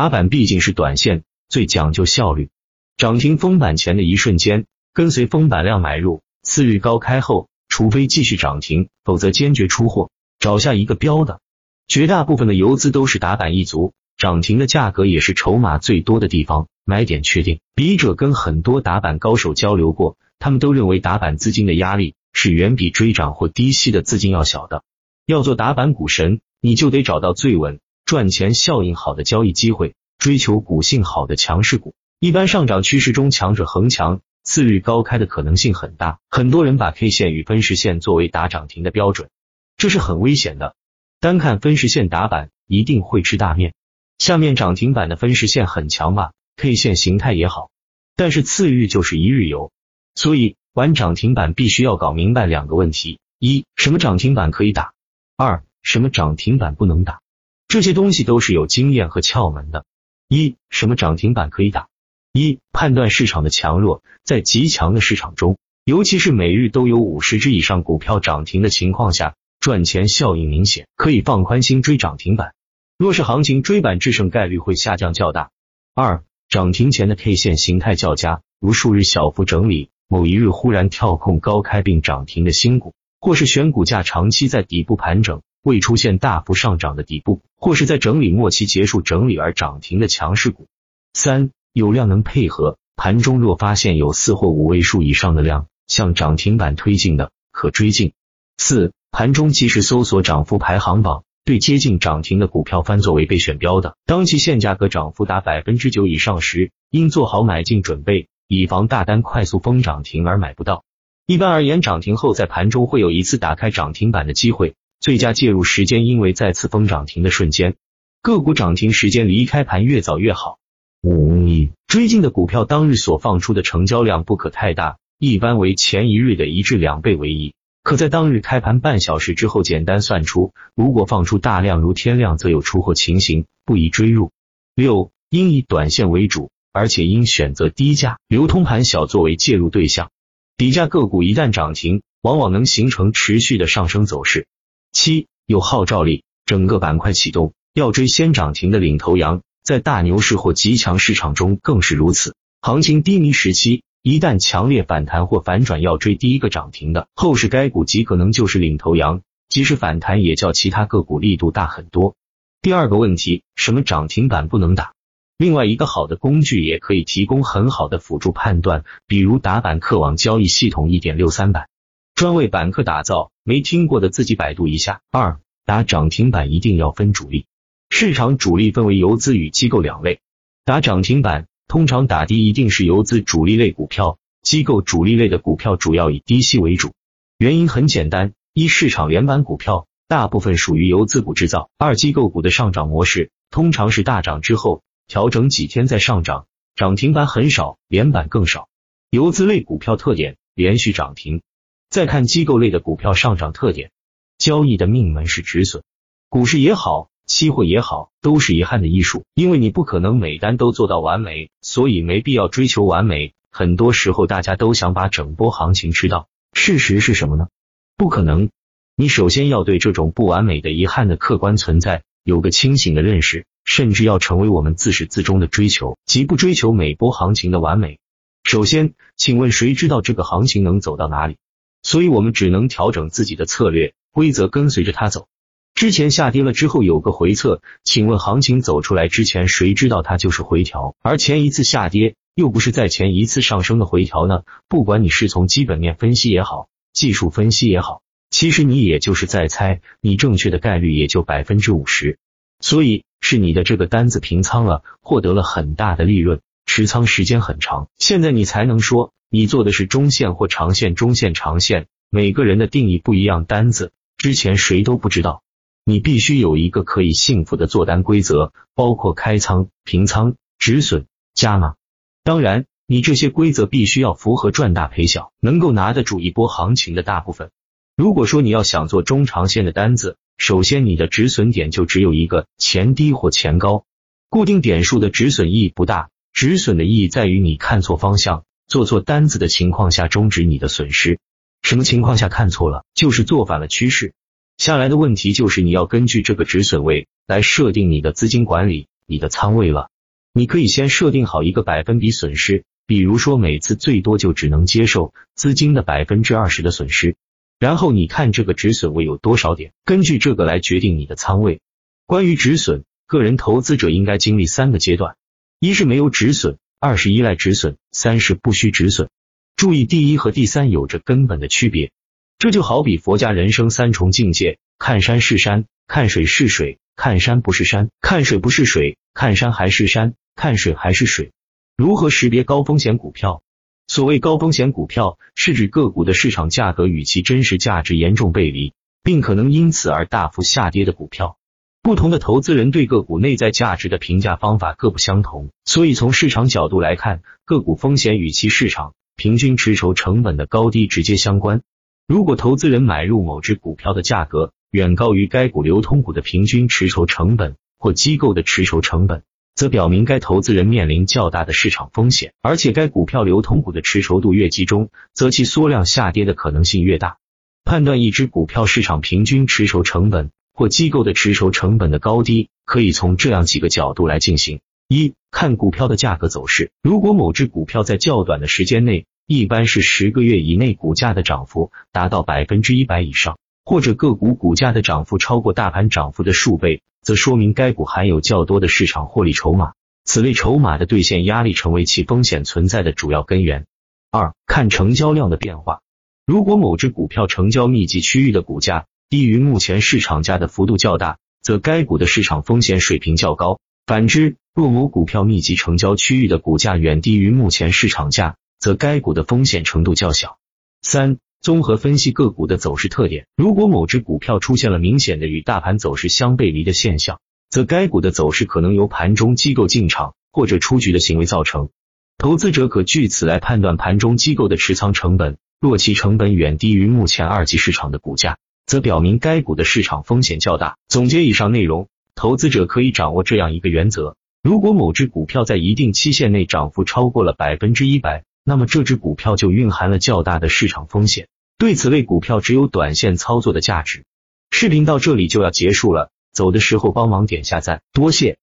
打板毕竟是短线，最讲究效率。涨停封板前的一瞬间，跟随封板量买入，次日高开后，除非继续涨停，否则坚决出货，找下一个标的。绝大部分的游资都是打板一族，涨停的价格也是筹码最多的地方，买点确定。笔者跟很多打板高手交流过，他们都认为打板资金的压力是远比追涨或低吸的资金要小的。要做打板股神，你就得找到最稳、赚钱效应好的交易机会，追求股性好的强势股。一般上涨趋势中，强者恒强，次日高开的可能性很大。很多人把 K 线与分时线作为打涨停的标准，这是很危险的。单看分时线打板一定会吃大面。下面涨停板的分时线很强吧，K 线形态也好，但是次日就是一日游，所以玩涨停板必须要搞明白两个问题：一，什么涨停板可以打；二，什么涨停板不能打。这些东西都是有经验和窍门的。一，什么涨停板可以打？一，判断市场的强弱，在极强的市场中，尤其是每日都有五十只以上股票涨停的情况下。赚钱效应明显，可以放宽心追涨停板。若是行情追板制胜概率会下降较大。二，涨停前的 K 线形态较佳，如数日小幅整理，某一日忽然跳空高开并涨停的新股，或是选股价长期在底部盘整，未出现大幅上涨的底部，或是在整理末期结束整理而涨停的强势股。三，有量能配合，盘中若发现有四或五位数以上的量向涨停板推进的，可追进。四。盘中及时搜索涨幅排行榜，对接近涨停的股票翻作为备选标的。当其现价格涨幅达百分之九以上时，应做好买进准备，以防大单快速封涨停而买不到。一般而言，涨停后在盘中会有一次打开涨停板的机会，最佳介入时间因为再次封涨停的瞬间，个股涨停时间离开盘越早越好。五追进的股票当日所放出的成交量不可太大，一般为前一日的一至两倍为宜。可在当日开盘半小时之后简单算出，如果放出大量如天量，则有出货情形，不宜追入。六，应以短线为主，而且应选择低价、流通盘小作为介入对象。底价个股一旦涨停，往往能形成持续的上升走势。七，有号召力，整个板块启动，要追先涨停的领头羊，在大牛市或极强市场中更是如此。行情低迷时期。一旦强烈反弹或反转，要追第一个涨停的，后市该股极可能就是领头羊，即使反弹也较其他个股力度大很多。第二个问题，什么涨停板不能打？另外一个好的工具也可以提供很好的辅助判断，比如打板客网交易系统一点六三版，专为板客打造，没听过的自己百度一下。二，打涨停板一定要分主力，市场主力分为游资与机构两类，打涨停板。通常打的一定是游资主力类股票，机构主力类的股票主要以低吸为主。原因很简单：一、市场连板股票大部分属于游资股制造；二、机构股的上涨模式通常是大涨之后调整几天再上涨，涨停板很少，连板更少。游资类股票特点：连续涨停。再看机构类的股票上涨特点，交易的命门是止损。股市也好。期货也好，都是遗憾的艺术，因为你不可能每单都做到完美，所以没必要追求完美。很多时候，大家都想把整波行情吃到，事实是什么呢？不可能。你首先要对这种不完美的遗憾的客观存在有个清醒的认识，甚至要成为我们自始至终的追求，即不追求每波行情的完美。首先，请问谁知道这个行情能走到哪里？所以我们只能调整自己的策略规则，跟随着它走。之前下跌了之后有个回撤，请问行情走出来之前，谁知道它就是回调？而前一次下跌又不是在前一次上升的回调呢？不管你是从基本面分析也好，技术分析也好，其实你也就是在猜，你正确的概率也就百分之五十。所以是你的这个单子平仓了，获得了很大的利润，持仓时间很长，现在你才能说你做的是中线或长线，中线长线，每个人的定义不一样，单子之前谁都不知道。你必须有一个可以幸福的做单规则，包括开仓、平仓、止损、加码。当然，你这些规则必须要符合赚大赔小，能够拿得住一波行情的大部分。如果说你要想做中长线的单子，首先你的止损点就只有一个：前低或前高。固定点数的止损意义不大，止损的意义在于你看错方向、做错单子的情况下终止你的损失。什么情况下看错了？就是做反了趋势。下来的问题就是你要根据这个止损位来设定你的资金管理，你的仓位了。你可以先设定好一个百分比损失，比如说每次最多就只能接受资金的百分之二十的损失，然后你看这个止损位有多少点，根据这个来决定你的仓位。关于止损，个人投资者应该经历三个阶段：一是没有止损，二是依赖止损，三是不需止损。注意，第一和第三有着根本的区别。这就好比佛家人生三重境界：看山是山，看水是水，看山不是山；看水不是水，看山还是山。看水还是水？如何识别高风险股票？所谓高风险股票，是指个股的市场价格与其真实价值严重背离，并可能因此而大幅下跌的股票。不同的投资人对个股内在价值的评价方法各不相同，所以从市场角度来看，个股风险与其市场平均持筹成本的高低直接相关。如果投资人买入某只股票的价格远高于该股流通股的平均持筹成本或机构的持筹成本，则表明该投资人面临较大的市场风险，而且该股票流通股的持筹度越集中，则其缩量下跌的可能性越大。判断一只股票市场平均持筹成本或机构的持筹成本的高低，可以从这样几个角度来进行：一看股票的价格走势，如果某只股票在较短的时间内，一般是十个月以内，股价的涨幅达到百分之一百以上。或者个股股价的涨幅超过大盘涨幅的数倍，则说明该股含有较多的市场获利筹码，此类筹码的兑现压力成为其风险存在的主要根源。二、看成交量的变化，如果某只股票成交密集区域的股价低于目前市场价的幅度较大，则该股的市场风险水平较高。反之，若某股票密集成交区域的股价远低于目前市场价，则该股的风险程度较小。三。综合分析个股的走势特点，如果某只股票出现了明显的与大盘走势相背离的现象，则该股的走势可能由盘中机构进场或者出局的行为造成。投资者可据此来判断盘中机构的持仓成本，若其成本远低于目前二级市场的股价，则表明该股的市场风险较大。总结以上内容，投资者可以掌握这样一个原则：如果某只股票在一定期限内涨幅超过了百分之一百。那么这只股票就蕴含了较大的市场风险，对此类股票只有短线操作的价值。视频到这里就要结束了，走的时候帮忙点下赞，多谢。